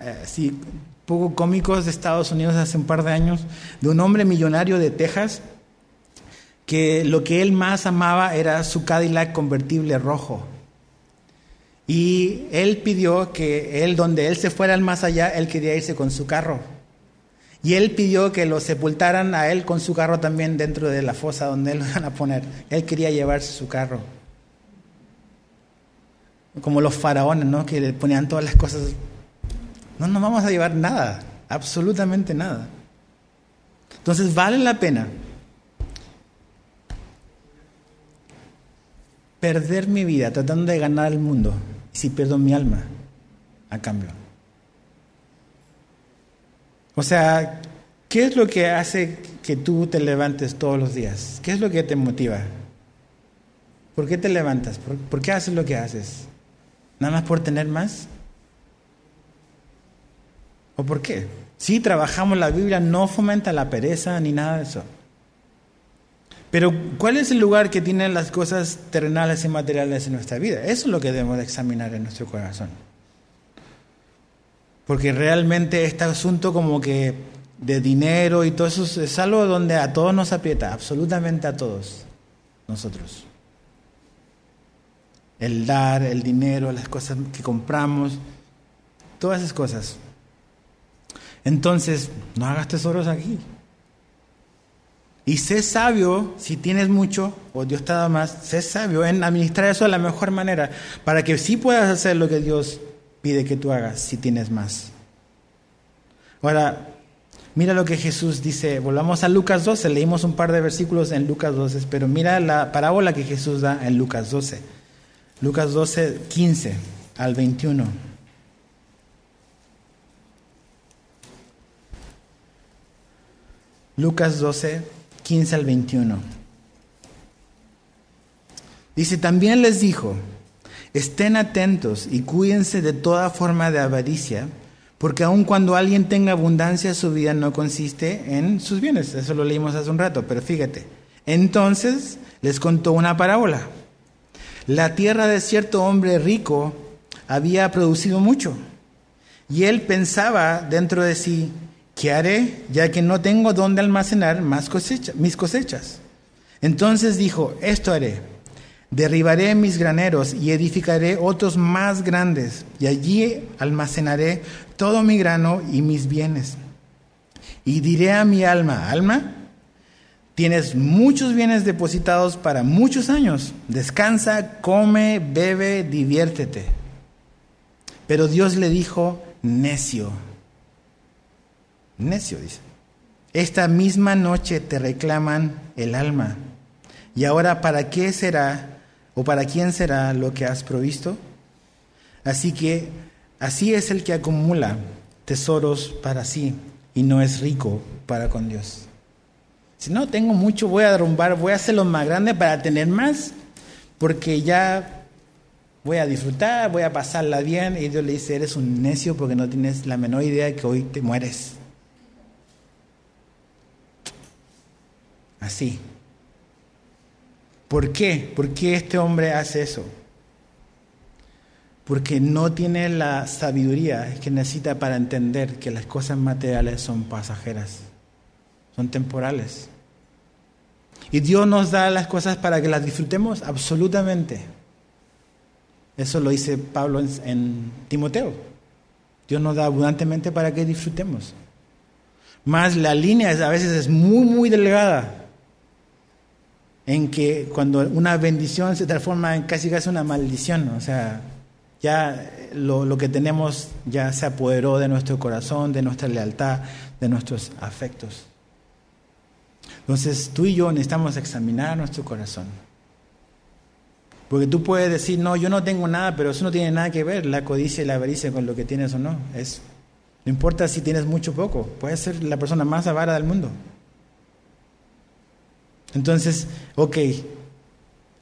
eh, sí, poco cómicos de Estados Unidos hace un par de años, de un hombre millonario de Texas que lo que él más amaba era su Cadillac convertible rojo. Y él pidió que él, donde él se fuera al más allá, él quería irse con su carro. Y él pidió que lo sepultaran a él con su carro también dentro de la fosa donde él lo iban a poner. Él quería llevarse su carro. Como los faraones, ¿no? Que le ponían todas las cosas No nos vamos a llevar nada, absolutamente nada. Entonces vale la pena perder mi vida tratando de ganar el mundo si pierdo mi alma a cambio. O sea, ¿qué es lo que hace que tú te levantes todos los días? ¿Qué es lo que te motiva? ¿Por qué te levantas? ¿Por, qué haces lo que haces? ¿Nada más por tener más? ¿O por qué? Si trabajamos la Biblia, no fomenta la pereza ni nada de eso. Pero ¿cuál es el lugar que tienen las cosas terrenales y materiales en nuestra vida? Eso es lo que debemos de examinar en nuestro corazón. Porque realmente este asunto como que de dinero y todo eso es algo donde a todos nos aprieta, absolutamente a todos nosotros. El dar, el dinero, las cosas que compramos, todas esas cosas. Entonces, no hagas tesoros aquí. Y sé sabio, si tienes mucho, o Dios te da más, sé sabio en administrar eso de la mejor manera, para que sí puedas hacer lo que Dios pide que tú hagas si tienes más. Ahora, mira lo que Jesús dice, volvamos a Lucas 12, leímos un par de versículos en Lucas 12, pero mira la parábola que Jesús da en Lucas 12. Lucas 12, 15 al 21. Lucas 12, 15 al 21. Dice, también les dijo, estén atentos y cuídense de toda forma de avaricia, porque aun cuando alguien tenga abundancia, su vida no consiste en sus bienes. Eso lo leímos hace un rato, pero fíjate. Entonces les contó una parábola. La tierra de cierto hombre rico había producido mucho, y él pensaba dentro de sí, ¿qué haré ya que no tengo dónde almacenar más mis cosechas? Entonces dijo, esto haré, derribaré mis graneros y edificaré otros más grandes, y allí almacenaré todo mi grano y mis bienes. Y diré a mi alma, alma, tienes muchos bienes depositados para muchos años, descansa, come, bebe, diviértete. Pero Dios le dijo, necio Necio, dice. Esta misma noche te reclaman el alma. ¿Y ahora para qué será o para quién será lo que has provisto? Así que así es el que acumula tesoros para sí y no es rico para con Dios. Si no tengo mucho, voy a derrumbar, voy a hacerlo más grande para tener más, porque ya voy a disfrutar, voy a pasarla bien. Y Dios le dice, eres un necio porque no tienes la menor idea de que hoy te mueres. Así. ¿Por qué? ¿Por qué este hombre hace eso? Porque no tiene la sabiduría que necesita para entender que las cosas materiales son pasajeras, son temporales. Y Dios nos da las cosas para que las disfrutemos absolutamente. Eso lo dice Pablo en, Timoteo. Dios nos da abundantemente para que disfrutemos. Más la línea a veces es muy, muy delgada en que cuando una bendición se transforma en casi casi una maldición, o sea, ya lo, que tenemos ya se apoderó de nuestro corazón, de nuestra lealtad, de nuestros afectos. Entonces tú y yo necesitamos examinar nuestro corazón. Porque tú puedes decir, no, yo no tengo nada, pero eso no tiene nada que ver, la codicia y la avaricia con lo que tienes o no. Es, no importa si tienes mucho o poco, puedes ser la persona más avara del mundo. Entonces, ok,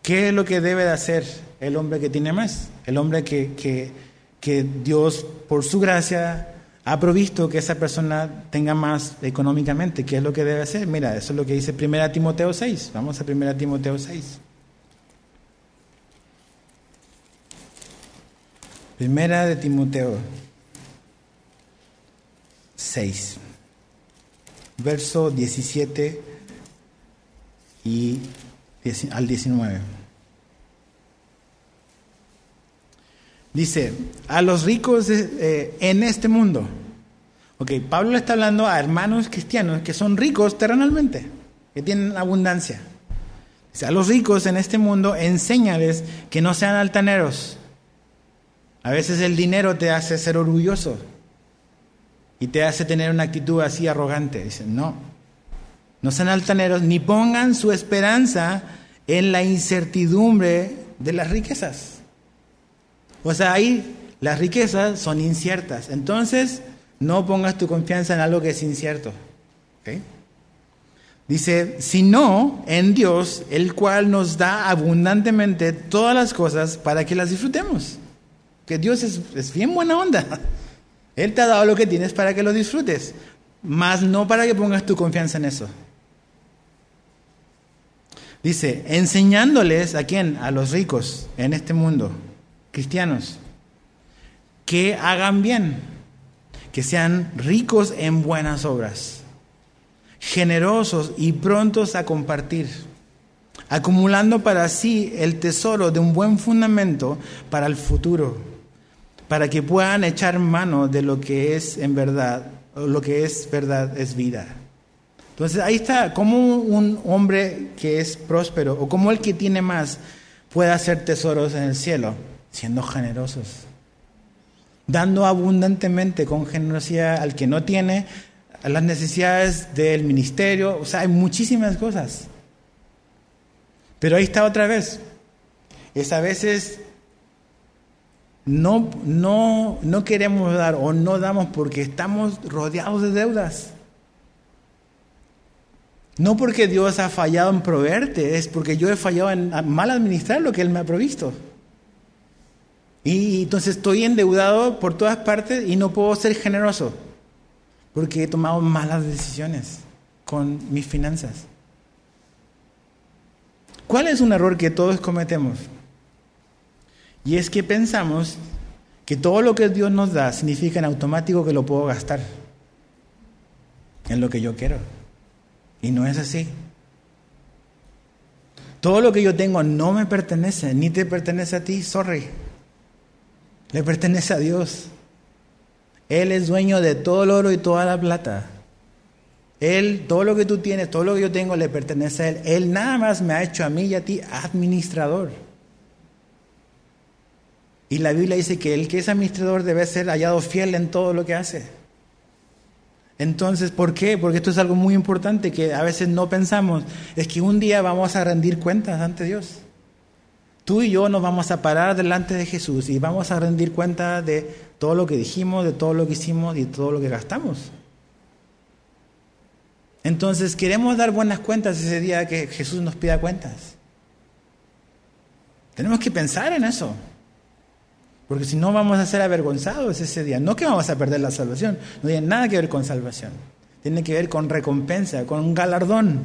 ¿qué es lo que debe de hacer el hombre que tiene más? El hombre que, que, que Dios, por su gracia, ha provisto que esa persona tenga más económicamente. ¿Qué es lo que debe hacer? Mira, eso es lo que dice 1 Timoteo 6. Vamos a 1 Timoteo 6. Primera de Timoteo 6, verso 17 y al 19. Dice, a los ricos eh, en este mundo. Ok, Pablo le está hablando a hermanos cristianos que son ricos terrenalmente, que tienen abundancia. Dice, a los ricos en este mundo, enséñales que no sean altaneros. A veces el dinero te hace ser orgulloso. y te hace tener una actitud así arrogante. Dicen, no, no sean altaneros ni pongan su esperanza en la incertidumbre de las riquezas. O sea, ahí las riquezas son inciertas. Entonces, no pongas tu confianza en algo que es incierto. Dice, sino en Dios, el cual nos da abundantemente todas las cosas para que las disfrutemos. Que Dios es, es bien buena onda. Él te ha dado lo que tienes para que lo disfrutes, mas no para que pongas tu confianza en eso. Dice, enseñándoles a quién? A los ricos en este mundo, cristianos, que hagan bien, que sean ricos en buenas obras, generosos y prontos a compartir, acumulando para sí el tesoro de un buen fundamento para el futuro, para que puedan echar mano de lo que es en verdad, o lo que es verdad es vida. Entonces ahí está, como un hombre que es próspero o como el que tiene más puede hacer tesoros en el cielo, siendo generosos, dando abundantemente con generosidad al que no tiene, las necesidades del ministerio, o sea, hay muchísimas cosas. Pero ahí está otra vez, es a veces no, no, no queremos dar o no damos porque estamos rodeados de deudas. No porque Dios ha fallado en proveerte, es porque yo he fallado en mal administrar lo que Él me ha provisto. Y entonces estoy endeudado por todas partes y no puedo ser generoso, porque he tomado malas decisiones con mis finanzas. ¿Cuál es un error que todos cometemos? Y es que pensamos que todo lo que Dios nos da significa en automático que lo puedo gastar en lo que yo quiero. Y no es así. Todo lo que yo tengo no me pertenece, ni te pertenece a ti, sorry. Le pertenece a Dios. Él es dueño de todo el oro y toda la plata. Él, todo lo que tú tienes, todo lo que yo tengo, le pertenece a Él. Él nada más me ha hecho a mí y a ti administrador. Y la Biblia dice que el que es administrador debe ser hallado fiel en todo lo que hace. Entonces, ¿por qué? Porque esto es algo muy importante que a veces no pensamos. Es que un día vamos a rendir cuentas ante Dios. Tú y yo nos vamos a parar delante de Jesús y vamos a rendir cuenta de todo lo que dijimos, de todo lo que hicimos y de todo lo que gastamos. Entonces, queremos dar buenas cuentas ese día que Jesús nos pida cuentas. Tenemos que pensar en eso. Porque si no vamos a ser avergonzados ese día. No que vamos a perder la salvación. No tiene nada que ver con salvación. Tiene que ver con recompensa, con un galardón.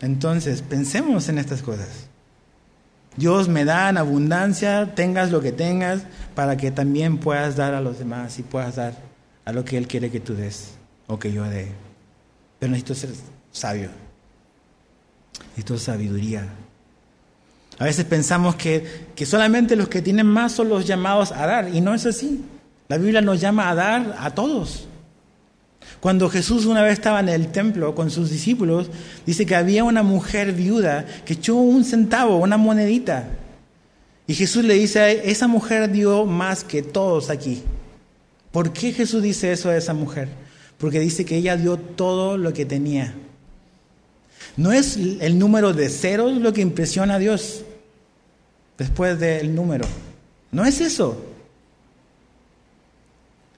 Entonces, pensemos en estas cosas. Dios me da en abundancia, tengas lo que tengas, para que también puedas dar a los demás y puedas dar a lo que Él quiere que tú des o que yo dé. Pero necesito ser sabio. Necesito sabiduría. A veces pensamos que, solamente los que tienen más son los llamados a dar, y no es así. La Biblia nos llama a dar a todos. Cuando Jesús una vez estaba en el templo con sus discípulos, dice que había una mujer viuda que echó un centavo, una monedita. Y Jesús le dice, esa mujer dio más que todos aquí. ¿Por qué Jesús dice eso a esa mujer? Porque dice que ella dio todo lo que tenía. No es el número de ceros lo que impresiona a Dios después del número. No es eso.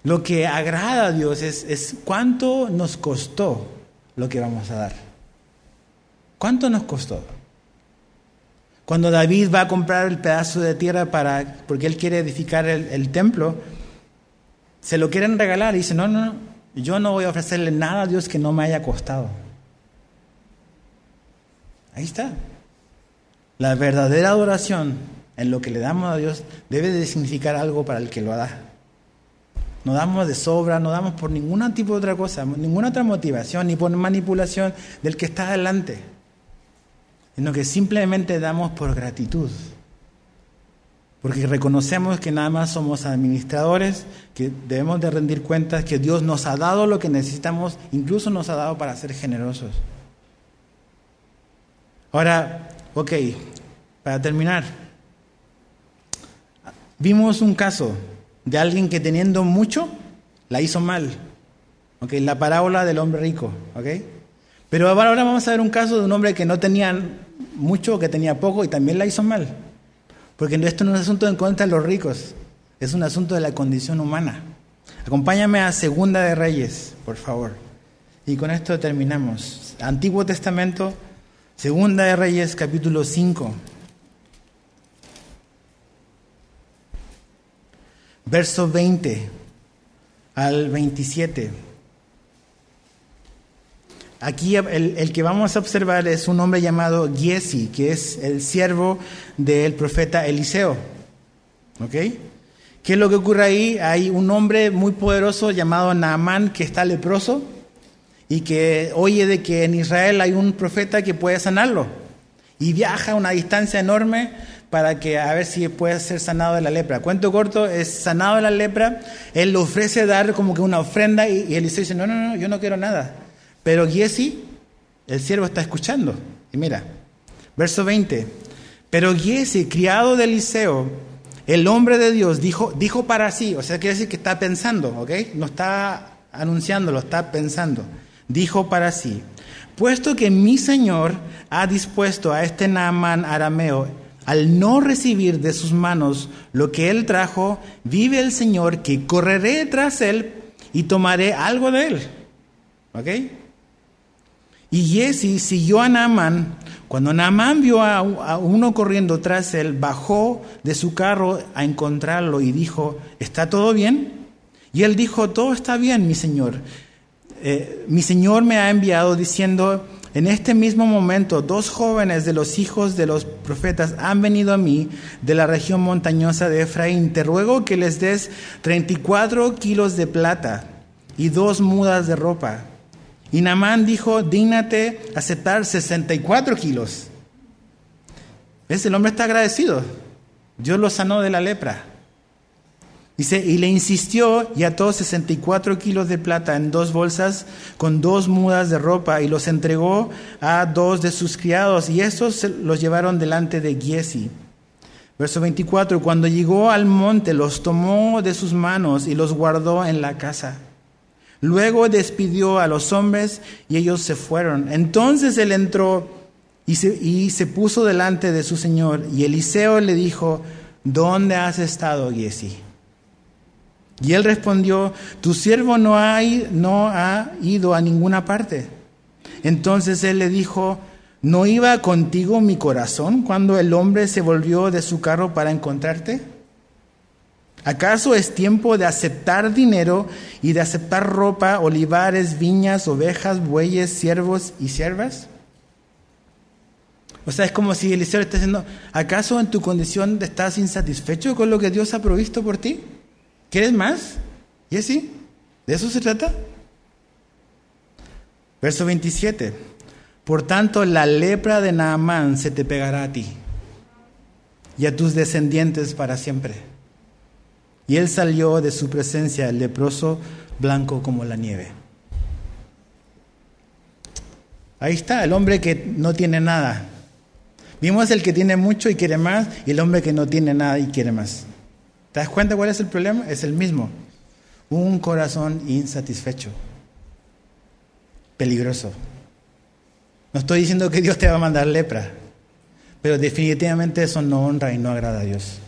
Lo que agrada a Dios es, es cuánto nos costó lo que vamos a dar. ¿Cuánto nos costó? Cuando David va a comprar el pedazo de tierra para, porque él quiere edificar el, el templo, se lo quieren regalar y dice, no, no, no, yo no voy a ofrecerle nada a Dios que no me haya costado. Ahí está. La verdadera adoración en lo que le damos a Dios debe de significar algo para el que lo da. No damos de sobra, no damos por ningún tipo de otra cosa, ninguna otra motivación, ni por manipulación del que está adelante, sino que simplemente damos por gratitud. Porque reconocemos que nada más somos administradores, que debemos de rendir cuentas, que Dios nos ha dado lo que necesitamos, incluso nos ha dado para ser generosos. Ahora, ok, para terminar, vimos un caso de alguien que teniendo mucho, la hizo mal. ¿Okay? La parábola del hombre rico. ¿okay? Pero ahora vamos a ver un caso de un hombre que no tenía mucho, que tenía poco y también la hizo mal. Porque esto no es un asunto en contra de los ricos, es un asunto de la condición humana. Acompáñame a Segunda de Reyes, por favor. Y con esto terminamos. Antiguo Testamento, Segunda de Reyes, capítulo 5. Verso 20 al 27. Aquí el, que vamos a observar es un hombre llamado Giesi, que es el siervo del profeta Eliseo. ¿Ok? ¿Qué es lo que ocurre ahí? Hay un hombre muy poderoso llamado Naamán que está leproso y que oye de que en Israel hay un profeta que puede sanarlo. Y viaja a una distancia enorme para que a ver si puede ser sanado de la lepra. Cuento corto, es sanado de la lepra, él le ofrece dar como que una ofrenda y, Eliseo dice, no, no, no, yo no quiero nada. Pero Giesi, el siervo está escuchando. Y mira, verso 20, pero Giesi, criado de Eliseo, el hombre de Dios, dijo, dijo para sí, o sea, quiere decir que está pensando, ¿ok? No está anunciándolo, está pensando. Dijo para sí, puesto que mi Señor ha dispuesto a este Naamán arameo, al no recibir de sus manos lo que él trajo, vive el Señor que correré tras él y tomaré algo de él. ¿Ok? Y Jesse siguió a Naamán. Cuando Naamán vio a, uno corriendo tras él, bajó de su carro a encontrarlo y dijo, ¿está todo bien? Y él dijo, todo está bien, mi señor. Eh, mi señor me ha enviado diciendo, en este mismo momento, dos jóvenes de los hijos de los profetas han venido a mí de la región montañosa de Efraín. Te ruego que les des 34 kilos de plata y dos mudas de ropa. Y Namán dijo, dígnate aceptar 64 kilos. ¿Ves? El hombre está agradecido. Dios lo sanó de la lepra. Dice, y le insistió y ató 64 kilos de plata en dos bolsas con dos mudas de ropa y los entregó a dos de sus criados y estos los llevaron delante de Giesi. Verso 24, cuando llegó al monte los tomó de sus manos y los guardó en la casa. Luego despidió a los hombres y ellos se fueron. Entonces él entró y se, y se puso delante de su señor y Eliseo le dijo, ¿dónde has estado, Giesi? Y él respondió, tu siervo no ha, ido a ninguna parte. Entonces él le dijo, ¿no iba contigo mi corazón cuando el hombre se volvió de su carro para encontrarte? ¿Acaso es tiempo de aceptar dinero y de aceptar ropa, olivares, viñas, ovejas, bueyes, siervos y siervas? O sea, es como si Eliseo le está diciendo, ¿acaso en tu condición estás insatisfecho con lo que Dios ha provisto por ti? ¿Quieres más? ¿Y así? ¿De eso se trata? Verso 27. Por tanto, la lepra de Naamán se te pegará a ti y a tus descendientes para siempre. Y él salió de su presencia, leproso, blanco como la nieve. Ahí está, el hombre que no tiene nada. Vimos el que tiene mucho y quiere más, y el hombre que no tiene nada y quiere más. ¿Te das cuenta cuál es el problema? Es el mismo. Un corazón insatisfecho. Peligroso. No estoy diciendo que Dios te va a mandar lepra, pero definitivamente eso no honra y no agrada a Dios.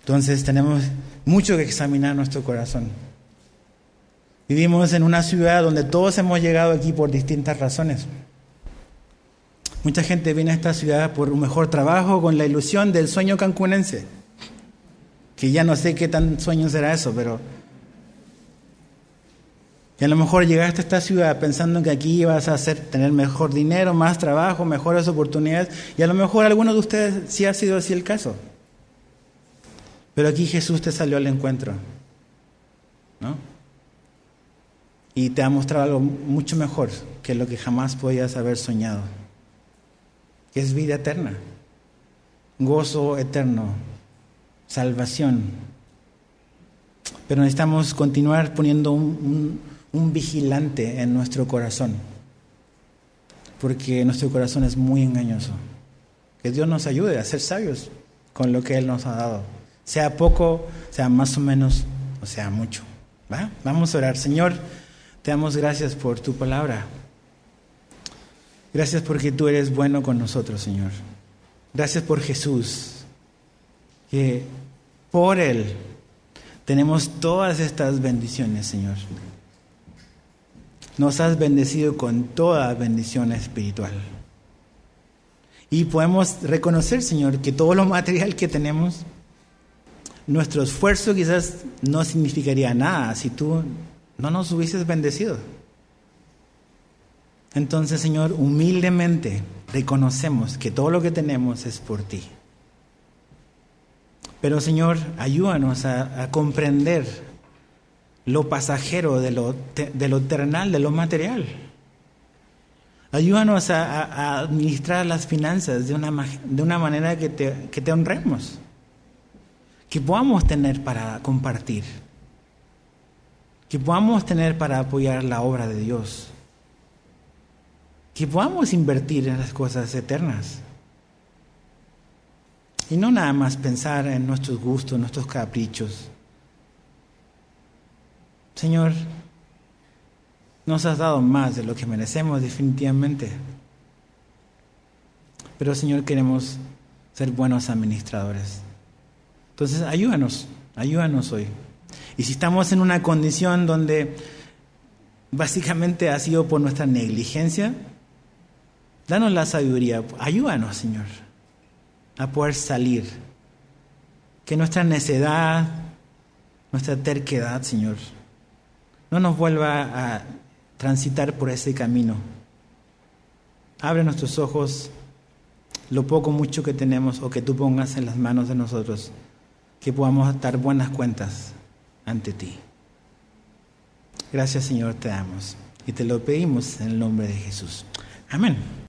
Entonces tenemos mucho que examinar nuestro corazón. Vivimos en una ciudad donde todos hemos llegado aquí por distintas razones. Mucha gente viene a esta ciudad por un mejor trabajo con la ilusión del sueño cancunense que ya no sé qué tan sueño será eso, pero y a lo mejor llegaste a esta ciudad pensando que aquí ibas a hacer, tener mejor dinero, más trabajo, mejores oportunidades, y a lo mejor algunos de ustedes sí ha sido así el caso. Pero aquí Jesús te salió al encuentro, ¿no? Y te ha mostrado algo mucho mejor que lo que jamás podías haber soñado, que es vida eterna, gozo eterno, salvación. Pero necesitamos continuar poniendo un, vigilante en nuestro corazón, porque nuestro corazón es muy engañoso. Que Dios nos ayude a ser sabios con lo que Él nos ha dado, Sea poco, sea más o menos, o sea mucho. ¿va? Vamos a orar. Señor, te damos gracias por tu palabra. Gracias porque tú eres bueno con nosotros, Señor. Gracias por Jesús, por Él tenemos todas estas bendiciones, Señor. Nos has bendecido con toda bendición espiritual. Y podemos reconocer, Señor, que todo lo material que tenemos, nuestro esfuerzo quizás no significaría nada si tú no nos hubieses bendecido. Entonces, Señor, humildemente reconocemos que todo lo que tenemos es por ti. Pero, Señor, ayúdanos a, comprender lo pasajero de lo, terrenal, de lo material. Ayúdanos a, administrar las finanzas de una, de una manera que te, que te honremos, que podamos tener para compartir, que podamos tener para apoyar la obra de Dios, que podamos invertir en las cosas eternas. Y no nada más pensar en nuestros gustos, nuestros caprichos. Señor, nos has dado más de lo que merecemos definitivamente. Pero Señor, queremos ser buenos administradores. Entonces, ayúdanos, ayúdanos hoy. Y si estamos en una condición donde básicamente ha sido por nuestra negligencia, danos la sabiduría, ayúdanos, Señor, a poder salir. Que nuestra necedad, nuestra terquedad, Señor, no nos vuelva a transitar por ese camino. Abre nuestros ojos, lo poco mucho que tenemos o que tú pongas en las manos de nosotros, que podamos dar buenas cuentas ante ti. Gracias Señor, te damos y te lo pedimos en el nombre de Jesús. Amén.